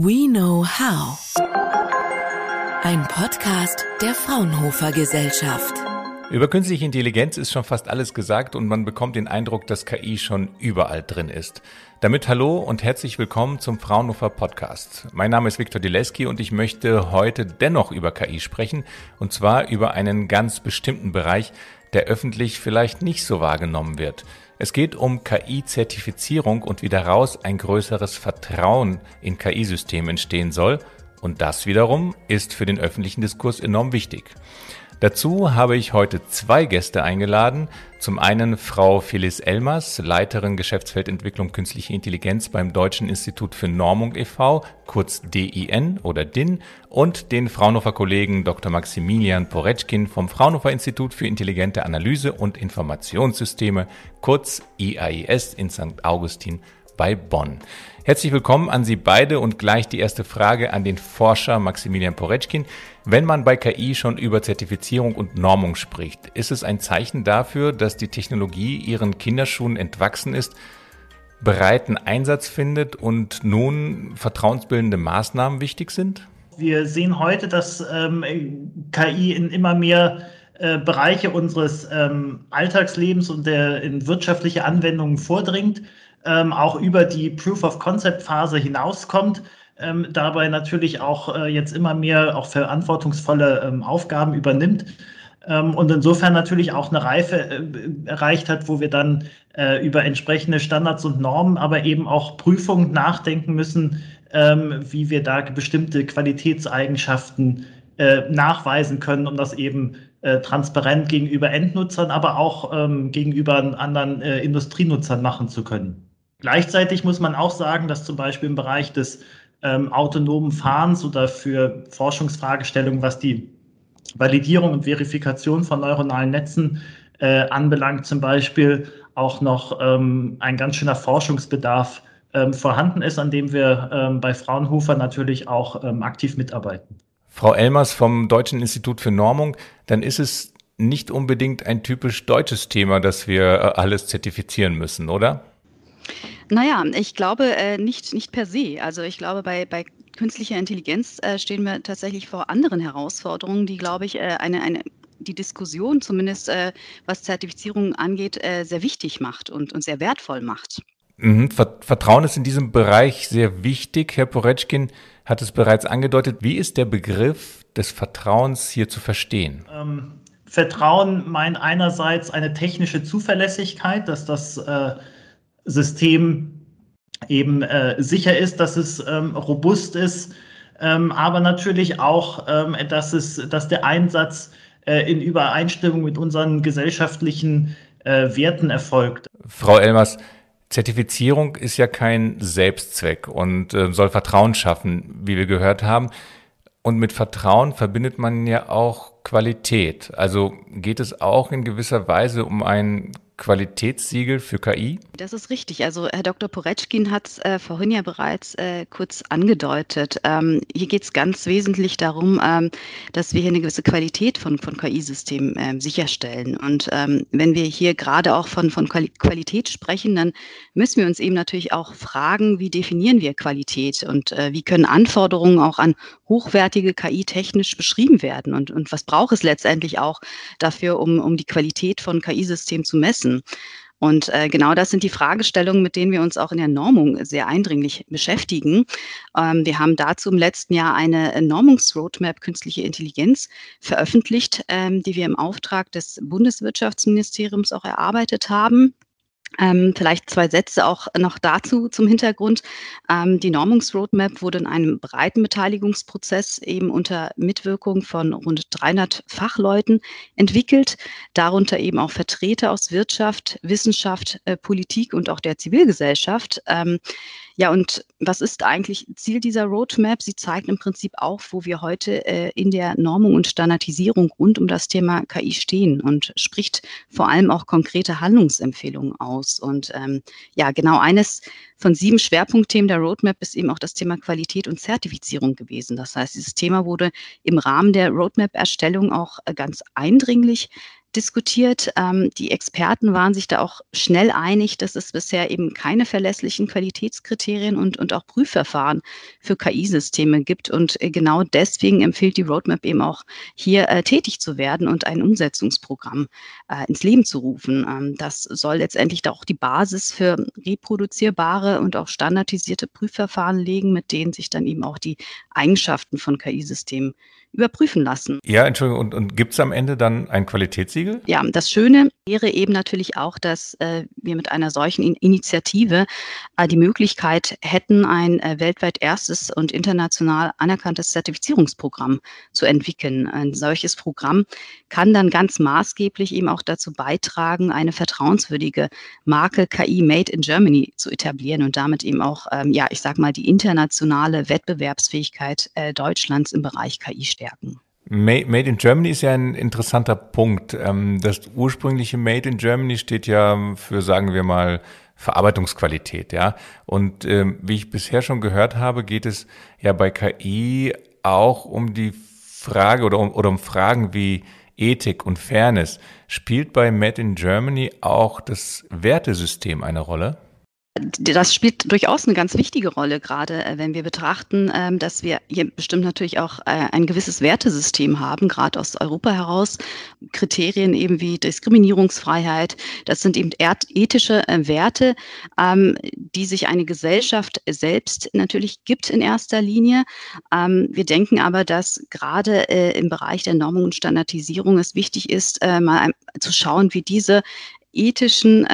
We Know How. Ein Podcast der Fraunhofer Gesellschaft. Über künstliche Intelligenz ist schon fast alles gesagt und man bekommt den Eindruck, dass KI schon überall drin ist. Damit hallo und herzlich willkommen zum Fraunhofer Podcast. Mein Name ist Viktor Dileski und ich möchte heute dennoch über KI sprechen und zwar über einen ganz bestimmten Bereich, der öffentlich vielleicht nicht so wahrgenommen wird. Es geht um KI-Zertifizierung und wie daraus ein größeres Vertrauen in KI-Systeme entstehen soll. Und das wiederum ist für den öffentlichen Diskurs enorm wichtig. Dazu habe ich heute zwei Gäste eingeladen. Zum einen Frau Phyllis Elmers, Leiterin Geschäftsfeldentwicklung Künstliche Intelligenz beim Deutschen Institut für Normung e.V., kurz DIN oder DIN, und den Fraunhofer Kollegen Dr. Maximilian Poretschkin vom Fraunhofer Institut für intelligente Analyse und Informationssysteme, kurz IAIS in St. Augustin bei Bonn. Herzlich willkommen an Sie beide und gleich die erste Frage an den Forscher Maximilian Poretschkin. Wenn man bei KI schon über Zertifizierung und Normung spricht, ist es ein Zeichen dafür, dass die Technologie ihren Kinderschuhen entwachsen ist, breiten Einsatz findet und nun vertrauensbildende Maßnahmen wichtig sind? Wir sehen heute, dass ähm, KI in immer mehr äh, Bereiche unseres ähm, Alltagslebens und der in wirtschaftliche Anwendungen vordringt ähm, auch über die Proof-of-Concept-Phase hinauskommt, ähm, dabei natürlich auch äh, jetzt immer mehr auch verantwortungsvolle ähm, Aufgaben übernimmt ähm, und insofern natürlich auch eine Reife äh, erreicht hat, wo wir dann äh, über entsprechende Standards und Normen, aber eben auch Prüfungen nachdenken müssen, ähm, wie wir da bestimmte Qualitätseigenschaften äh, nachweisen können, um das eben äh, transparent gegenüber Endnutzern, aber auch ähm, gegenüber anderen äh, Industrienutzern machen zu können. Gleichzeitig muss man auch sagen, dass zum Beispiel im Bereich des ähm, autonomen Fahrens oder für Forschungsfragestellungen, was die Validierung und Verifikation von neuronalen Netzen äh, anbelangt, zum Beispiel auch noch ähm, ein ganz schöner Forschungsbedarf ähm, vorhanden ist, an dem wir ähm, bei Fraunhofer natürlich auch ähm, aktiv mitarbeiten. Frau Elmers vom Deutschen Institut für Normung, dann ist es nicht unbedingt ein typisch deutsches Thema, dass wir äh, alles zertifizieren müssen, oder? Naja, ich glaube äh, nicht, nicht per se. Also ich glaube, bei, bei künstlicher Intelligenz äh, stehen wir tatsächlich vor anderen Herausforderungen, die, glaube ich, äh, eine, eine die Diskussion, zumindest äh, was Zertifizierung angeht, äh, sehr wichtig macht und, und sehr wertvoll macht. Mhm. Vertrauen ist in diesem Bereich sehr wichtig. Herr Poretschkin hat es bereits angedeutet. Wie ist der Begriff des Vertrauens hier zu verstehen? Ähm, Vertrauen meint einerseits eine technische Zuverlässigkeit, dass das äh, System eben äh, sicher ist, dass es ähm, robust ist, ähm, aber natürlich auch, ähm, dass, es, dass der Einsatz äh, in Übereinstimmung mit unseren gesellschaftlichen äh, Werten erfolgt. Frau Elmers, Zertifizierung ist ja kein Selbstzweck und äh, soll Vertrauen schaffen, wie wir gehört haben. Und mit Vertrauen verbindet man ja auch Qualität. Also geht es auch in gewisser Weise um ein Qualitätssiegel für KI? Das ist richtig. Also Herr Dr. Poretschkin hat es äh, vorhin ja bereits äh, kurz angedeutet. Ähm, hier geht es ganz wesentlich darum, ähm, dass wir hier eine gewisse Qualität von, von KI-Systemen äh, sicherstellen. Und ähm, wenn wir hier gerade auch von, von Qualität sprechen, dann müssen wir uns eben natürlich auch fragen, wie definieren wir Qualität und äh, wie können Anforderungen auch an hochwertige KI technisch beschrieben werden und, und was braucht es letztendlich auch dafür, um, um die Qualität von KI-Systemen zu messen nutzen. Und äh, genau das sind die Fragestellungen, mit denen wir uns auch in der Normung sehr eindringlich beschäftigen. Ähm, wir haben dazu im letzten Jahr eine Normungsroadmap künstliche Intelligenz veröffentlicht, ähm, die wir im Auftrag des Bundeswirtschaftsministeriums auch erarbeitet haben. Ähm, vielleicht zwei Sätze auch noch dazu zum Hintergrund. Ähm, die Normungsroadmap wurde in einem breiten Beteiligungsprozess eben unter Mitwirkung von rund 300 Fachleuten entwickelt, darunter eben auch Vertreter aus Wirtschaft, Wissenschaft, äh, Politik und auch der Zivilgesellschaft. Ähm, ja, und was ist eigentlich Ziel dieser Roadmap? Sie zeigt im Prinzip auf, wo wir heute äh, in der Normung und Standardisierung rund um das Thema KI stehen und spricht vor allem auch konkrete Handlungsempfehlungen aus. Und ähm, ja, genau eines von sieben Schwerpunktthemen der Roadmap ist eben auch das Thema Qualität und Zertifizierung gewesen. Das heißt, dieses Thema wurde im Rahmen der Roadmap-Erstellung auch äh, ganz eindringlich diskutiert. Ähm, die Experten waren sich da auch schnell einig, dass es bisher eben keine verlässlichen Qualitätskriterien und, und auch Prüfverfahren für KI-Systeme gibt. Und äh, genau deswegen empfiehlt die Roadmap eben auch hier äh, tätig zu werden und ein Umsetzungsprogramm äh, ins Leben zu rufen. Ähm, das soll letztendlich da auch die Basis für reproduzierbare und auch standardisierte Prüfverfahren legen, mit denen sich dann eben auch die Eigenschaften von KI-Systemen überprüfen lassen. Ja, Entschuldigung, und, und gibt es am Ende dann ein Qualitätssiegel? Ja, das Schöne wäre eben natürlich auch, dass äh, wir mit einer solchen In Initiative äh, die Möglichkeit hätten, ein äh, weltweit erstes und international anerkanntes Zertifizierungsprogramm zu entwickeln. Ein solches Programm kann dann ganz maßgeblich eben auch dazu beitragen, eine vertrauenswürdige Marke KI Made in Germany zu etablieren und damit eben auch, ähm, ja, ich sage mal, die internationale Wettbewerbsfähigkeit äh, Deutschlands im Bereich KI stärken. Made in Germany ist ja ein interessanter Punkt. Ähm, das ursprüngliche Made in Germany steht ja für, sagen wir mal, Verarbeitungsqualität, ja. Und ähm, wie ich bisher schon gehört habe, geht es ja bei KI auch um die Frage oder um, oder um Fragen wie Ethik und Fairness. Spielt bei Made in Germany auch das Wertesystem eine Rolle? Das spielt durchaus eine ganz wichtige Rolle, gerade äh, wenn wir betrachten, ähm, dass wir hier bestimmt natürlich auch äh, ein gewisses Wertesystem haben, gerade aus Europa heraus. Kriterien eben wie Diskriminierungsfreiheit, das sind eben ethische äh, Werte, ähm, die sich eine Gesellschaft selbst natürlich gibt in erster Linie. Ähm, wir denken aber, dass gerade im Bereich der Normung und Standardisierung es wichtig ist, mal zu schauen, wie diese ethischen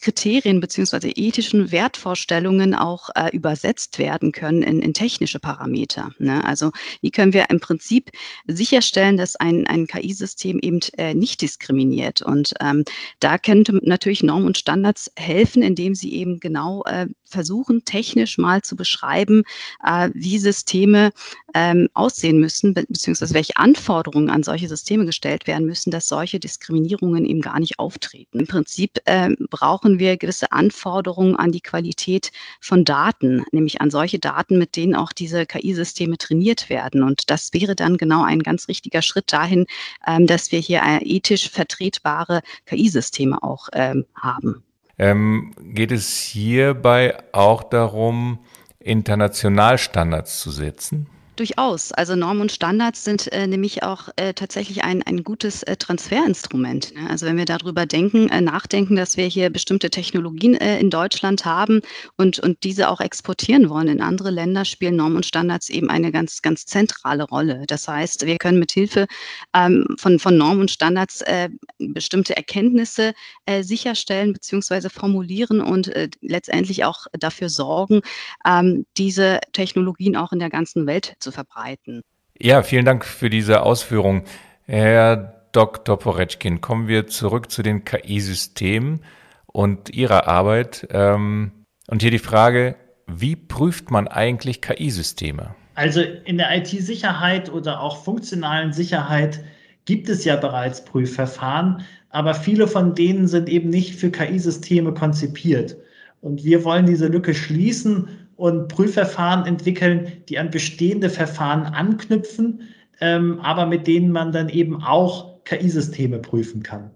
Kriterien beziehungsweise ethischen Wertvorstellungen auch äh, übersetzt werden können in, in technische Parameter. Ne? Also wie können wir im Prinzip sicherstellen, dass ein, ein KI-System eben äh, nicht diskriminiert? Und ähm, da könnte natürlich Normen und Standards helfen, indem sie eben genau äh, versuchen, technisch mal zu beschreiben, äh, wie Systeme ähm, aussehen müssen, be beziehungsweise welche Anforderungen an solche Systeme gestellt werden müssen, dass solche Diskriminierungen eben gar nicht auftreten. Im Prinzip äh, brauchen wir gewisse Anforderungen an die Qualität von Daten, nämlich an solche Daten, mit denen auch diese KI-Systeme trainiert werden. Und das wäre dann genau ein ganz richtiger Schritt dahin, ähm, dass wir hier äh, ethisch vertretbare KI-Systeme auch ähm, haben. Ähm, geht es hierbei auch darum, Internationalstandards zu setzen? Durchaus. Also Normen und Standards sind äh, nämlich auch äh, tatsächlich ein, ein gutes äh, Transferinstrument. Ne? Also wenn wir darüber denken, äh, nachdenken, dass wir hier bestimmte Technologien äh, in Deutschland haben und, und diese auch exportieren wollen in andere Länder, spielen Normen und Standards eben eine ganz, ganz zentrale Rolle. Das heißt, wir können mit Hilfe ähm, von, von Normen und Standards äh, bestimmte Erkenntnisse sicherstellen bzw. formulieren und letztendlich auch dafür sorgen, ähm, diese Technologien auch in der ganzen Welt zu zu verbreiten. Ja, vielen Dank für diese Ausführung. Herr Dr. Poreczkin, kommen wir zurück zu den KI-Systemen und Ihrer Arbeit. Ähm, und hier die Frage, wie prüft man eigentlich KI-Systeme? Also in der IT-Sicherheit oder auch funktionalen Sicherheit gibt es ja bereits Prüfverfahren, aber viele von denen sind eben nicht für KI-Systeme konzipiert. Und wir wollen diese Lücke schließen und Prüfverfahren entwickeln, die an bestehende Verfahren anknüpfen, ähm, aber mit denen man dann eben auch KI-Systeme prüfen kann.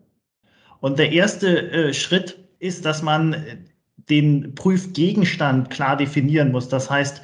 Und der erste äh, Schritt ist, dass man den Prüfgegenstand klar definieren muss. Das heißt,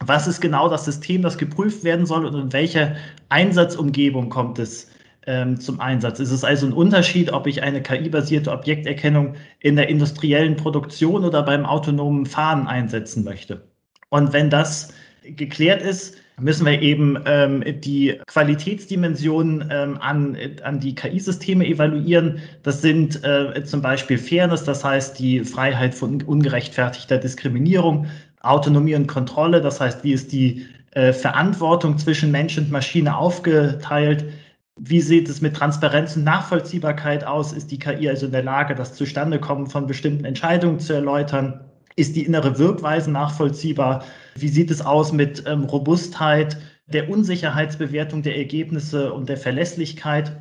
was ist genau das System, das geprüft werden soll und in welcher Einsatzumgebung kommt es ähm, zum Einsatz. Es ist also ein Unterschied, ob ich eine KI-basierte Objekterkennung in der industriellen Produktion oder beim autonomen Fahren einsetzen möchte. Und wenn das geklärt ist, müssen wir eben ähm, die Qualitätsdimensionen ähm, an, an die KI-Systeme evaluieren. Das sind äh, zum Beispiel Fairness, das heißt die Freiheit von ungerechtfertigter Diskriminierung, Autonomie und Kontrolle, das heißt, wie ist die äh, Verantwortung zwischen Mensch und Maschine aufgeteilt, wie sieht es mit Transparenz und Nachvollziehbarkeit aus? Ist die KI also in der Lage, das Zustandekommen von bestimmten Entscheidungen zu erläutern? Ist die innere Wirkweise nachvollziehbar? Wie sieht es aus mit ähm, Robustheit, der Unsicherheitsbewertung der Ergebnisse und der Verlässlichkeit?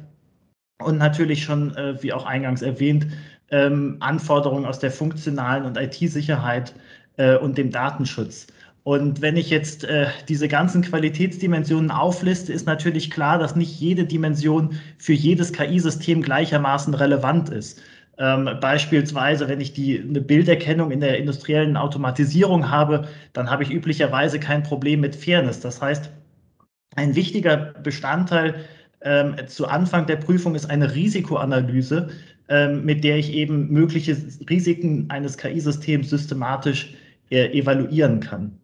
Und natürlich schon, äh, wie auch eingangs erwähnt, ähm, Anforderungen aus der funktionalen und IT-Sicherheit äh, und dem Datenschutz. Und wenn ich jetzt äh, diese ganzen Qualitätsdimensionen aufliste, ist natürlich klar, dass nicht jede Dimension für jedes KI-System gleichermaßen relevant ist. Ähm, beispielsweise, wenn ich die, eine Bilderkennung in der industriellen Automatisierung habe, dann habe ich üblicherweise kein Problem mit Fairness. Das heißt, ein wichtiger Bestandteil ähm, zu Anfang der Prüfung ist eine Risikoanalyse, ähm, mit der ich eben mögliche Risiken eines KI-Systems systematisch äh, evaluieren kann.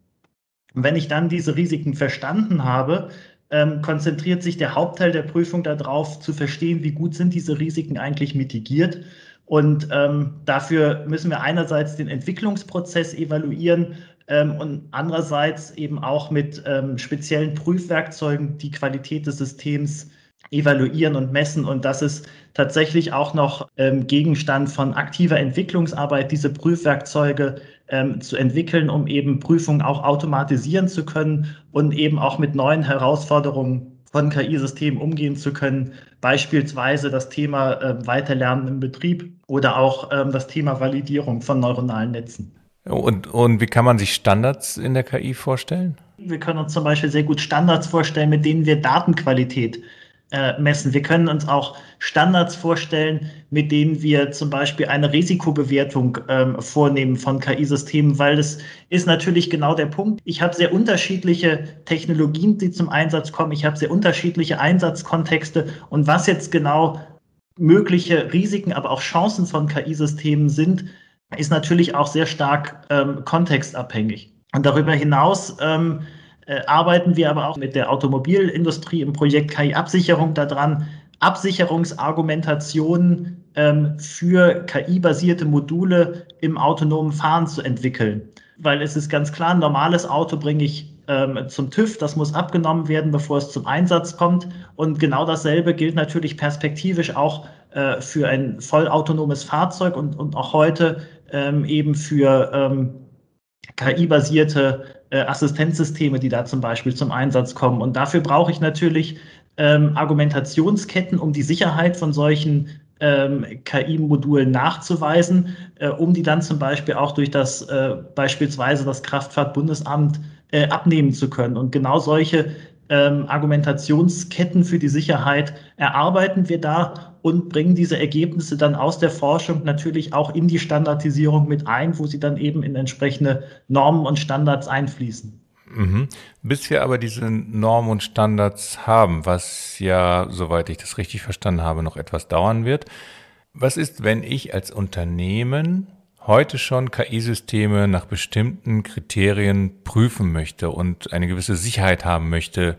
Und wenn ich dann diese Risiken verstanden habe, ähm, konzentriert sich der Hauptteil der Prüfung darauf, zu verstehen, wie gut sind diese Risiken eigentlich mitigiert. Und ähm, dafür müssen wir einerseits den Entwicklungsprozess evaluieren ähm, und andererseits eben auch mit ähm, speziellen Prüfwerkzeugen die Qualität des Systems evaluieren und messen. Und das ist tatsächlich auch noch ähm, Gegenstand von aktiver Entwicklungsarbeit, diese Prüfwerkzeuge ähm, zu entwickeln, um eben Prüfungen auch automatisieren zu können und eben auch mit neuen Herausforderungen von KI-Systemen umgehen zu können. Beispielsweise das Thema äh, Weiterlernen im Betrieb oder auch ähm, das Thema Validierung von neuronalen Netzen. Und, und wie kann man sich Standards in der KI vorstellen? Wir können uns zum Beispiel sehr gut Standards vorstellen, mit denen wir Datenqualität äh, messen. Wir können uns auch Standards vorstellen, mit denen wir zum Beispiel eine Risikobewertung ähm, vornehmen von KI-Systemen, weil das ist natürlich genau der Punkt. Ich habe sehr unterschiedliche Technologien, die zum Einsatz kommen. Ich habe sehr unterschiedliche Einsatzkontexte und was jetzt genau mögliche Risiken, aber auch Chancen von KI-Systemen sind, ist natürlich auch sehr stark ähm, kontextabhängig. Und darüber hinaus ähm, äh, arbeiten wir aber auch mit der Automobilindustrie im Projekt KI-Absicherung daran, Absicherungsargumentationen ähm, für KI-basierte Module im autonomen Fahren zu entwickeln. Weil es ist ganz klar, ein normales Auto bringe ich ähm, zum TÜV, das muss abgenommen werden, bevor es zum Einsatz kommt. Und genau dasselbe gilt natürlich perspektivisch auch äh, für ein vollautonomes Fahrzeug und, und auch heute ähm, eben für ähm, KI-basierte äh, Assistenzsysteme, die da zum Beispiel zum Einsatz kommen. Und dafür brauche ich natürlich ähm, Argumentationsketten, um die Sicherheit von solchen ähm, KI-Modulen nachzuweisen, äh, um die dann zum Beispiel auch durch das äh, beispielsweise das Kraftfahrtbundesamt äh, abnehmen zu können. Und genau solche ähm, Argumentationsketten für die Sicherheit erarbeiten wir da und bringen diese Ergebnisse dann aus der Forschung natürlich auch in die Standardisierung mit ein, wo sie dann eben in entsprechende Normen und Standards einfließen. Mhm. Bis wir aber diese Normen und Standards haben, was ja, soweit ich das richtig verstanden habe, noch etwas dauern wird. Was ist, wenn ich als Unternehmen heute schon KI-Systeme nach bestimmten Kriterien prüfen möchte und eine gewisse Sicherheit haben möchte,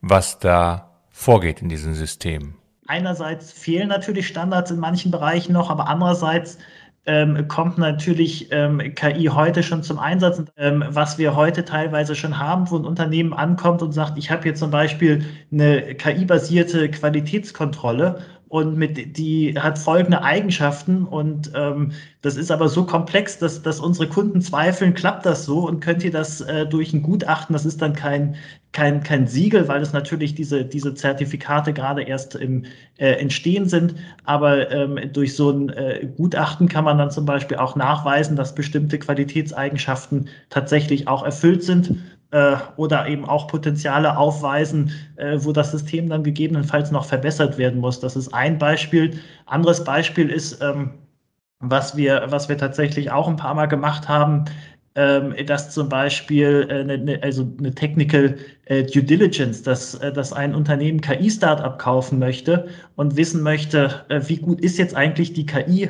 was da vorgeht in diesen Systemen? Einerseits fehlen natürlich Standards in manchen Bereichen noch, aber andererseits ähm, kommt natürlich ähm, KI heute schon zum Einsatz. Ähm, was wir heute teilweise schon haben, wo ein Unternehmen ankommt und sagt, ich habe hier zum Beispiel eine KI-basierte Qualitätskontrolle und mit, die hat folgende Eigenschaften und ähm, das ist aber so komplex, dass, dass unsere Kunden zweifeln, klappt das so und könnt ihr das äh, durch ein Gutachten, das ist dann kein, kein, kein Siegel, weil es natürlich diese, diese Zertifikate gerade erst im äh, Entstehen sind, aber ähm, durch so ein äh, Gutachten kann man dann zum Beispiel auch nachweisen, dass bestimmte Qualitätseigenschaften tatsächlich auch erfüllt sind äh, oder eben auch Potenziale aufweisen, äh, wo das System dann gegebenenfalls noch verbessert werden muss. Das ist ein Beispiel. Anderes Beispiel ist, ähm, was wir, was wir tatsächlich auch ein paar Mal gemacht haben, ähm, dass zum Beispiel äh, eine, also eine Technical äh, Due Diligence, dass, dass ein Unternehmen KI-Startup kaufen möchte und wissen möchte, wie gut ist jetzt eigentlich die KI,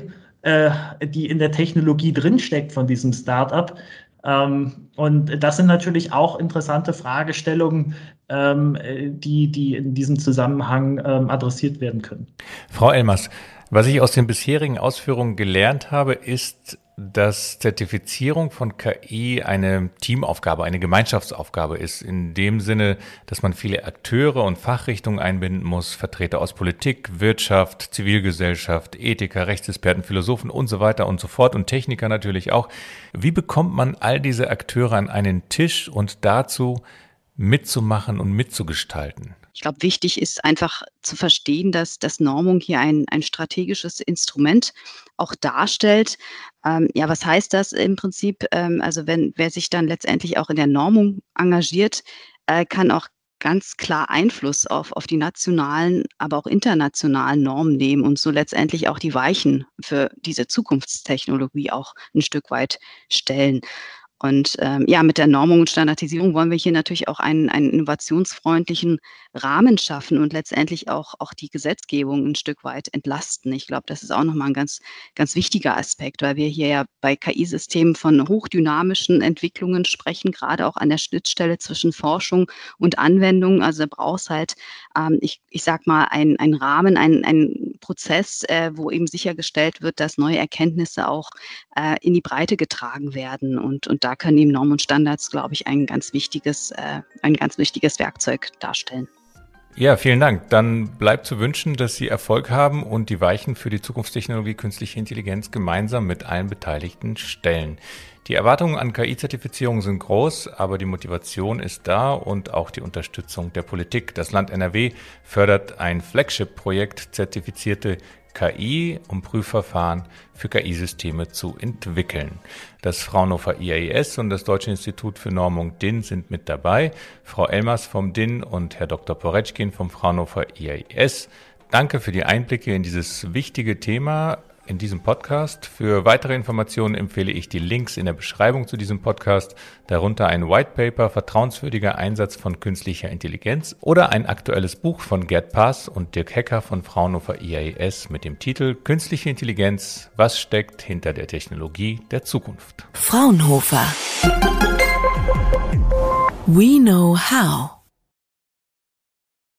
die in der Technologie drinsteckt von diesem Startup, und das sind natürlich auch interessante Fragestellungen, ähm, die, die in diesem Zusammenhang ähm, adressiert werden können. Frau Elmers, was ich aus den bisherigen Ausführungen gelernt habe, ist, dass Zertifizierung von KI eine Teamaufgabe, eine Gemeinschaftsaufgabe ist. In dem Sinne, dass man viele Akteure und Fachrichtungen einbinden muss, Vertreter aus Politik, Wirtschaft, Zivilgesellschaft, Ethiker, Rechtsexperten, Philosophen und so weiter und so fort und Techniker natürlich auch. Wie bekommt man all diese Akteure an einen Tisch und dazu mitzumachen und mitzugestalten? Ich glaube, wichtig ist einfach zu verstehen, dass, dass Normung hier ein, ein strategisches Instrument auch darstellt. Ähm, ja, was heißt das im Prinzip? Ähm, also wenn wer sich dann letztendlich auch in der Normung engagiert, äh, kann auch ganz klar Einfluss auf, auf die nationalen, aber auch internationalen Normen nehmen und so letztendlich auch die Weichen für diese Zukunftstechnologie auch ein Stück weit stellen. Und ähm, ja, mit der Normung und Standardisierung wollen wir hier natürlich auch einen, einen innovationsfreundlichen Rahmen schaffen und letztendlich auch, auch die Gesetzgebung ein Stück weit entlasten. Ich glaube, das ist auch nochmal ein ganz, ganz wichtiger Aspekt, weil wir hier ja bei KI-Systemen von hochdynamischen Entwicklungen sprechen, gerade auch an der Schnittstelle zwischen Forschung und Anwendung. Also braucht es halt, ähm, ich, ich sag mal, einen Rahmen, ein, ein Prozess, äh, wo eben sichergestellt wird, dass neue Erkenntnisse auch äh, in die Breite getragen werden. Und, und da können eben Normen und Standards, glaube ich, ein ganz wichtiges, äh, ein ganz wichtiges Werkzeug darstellen. Ja, vielen Dank. Dann bleibt zu wünschen, dass Sie Erfolg haben und die Weichen für die Zukunftstechnologie künstliche Intelligenz gemeinsam mit allen Beteiligten stellen. Die Erwartungen an KI-Zertifizierung sind groß, aber die Motivation ist da und auch die Unterstützung der Politik. Das Land NRW fördert ein Flagship-Projekt zertifizierte KI, um Prüfverfahren für KI-Systeme zu entwickeln. Das Fraunhofer IAES und das Deutsche Institut für Normung DIN sind mit dabei. Frau Elmers vom DIN und Herr Dr. Poretschkin vom Fraunhofer IAES. Danke für die Einblicke in dieses wichtige Thema in diesem Podcast. Für weitere Informationen empfehle ich die Links in der Beschreibung zu diesem Podcast, darunter ein White Paper Vertrauenswürdiger Einsatz von künstlicher Intelligenz oder ein aktuelles Buch von Gerd Pass und Dirk Hecker von Fraunhofer IAS mit dem Titel Künstliche Intelligenz, was steckt hinter der Technologie der Zukunft? Fraunhofer. We know how.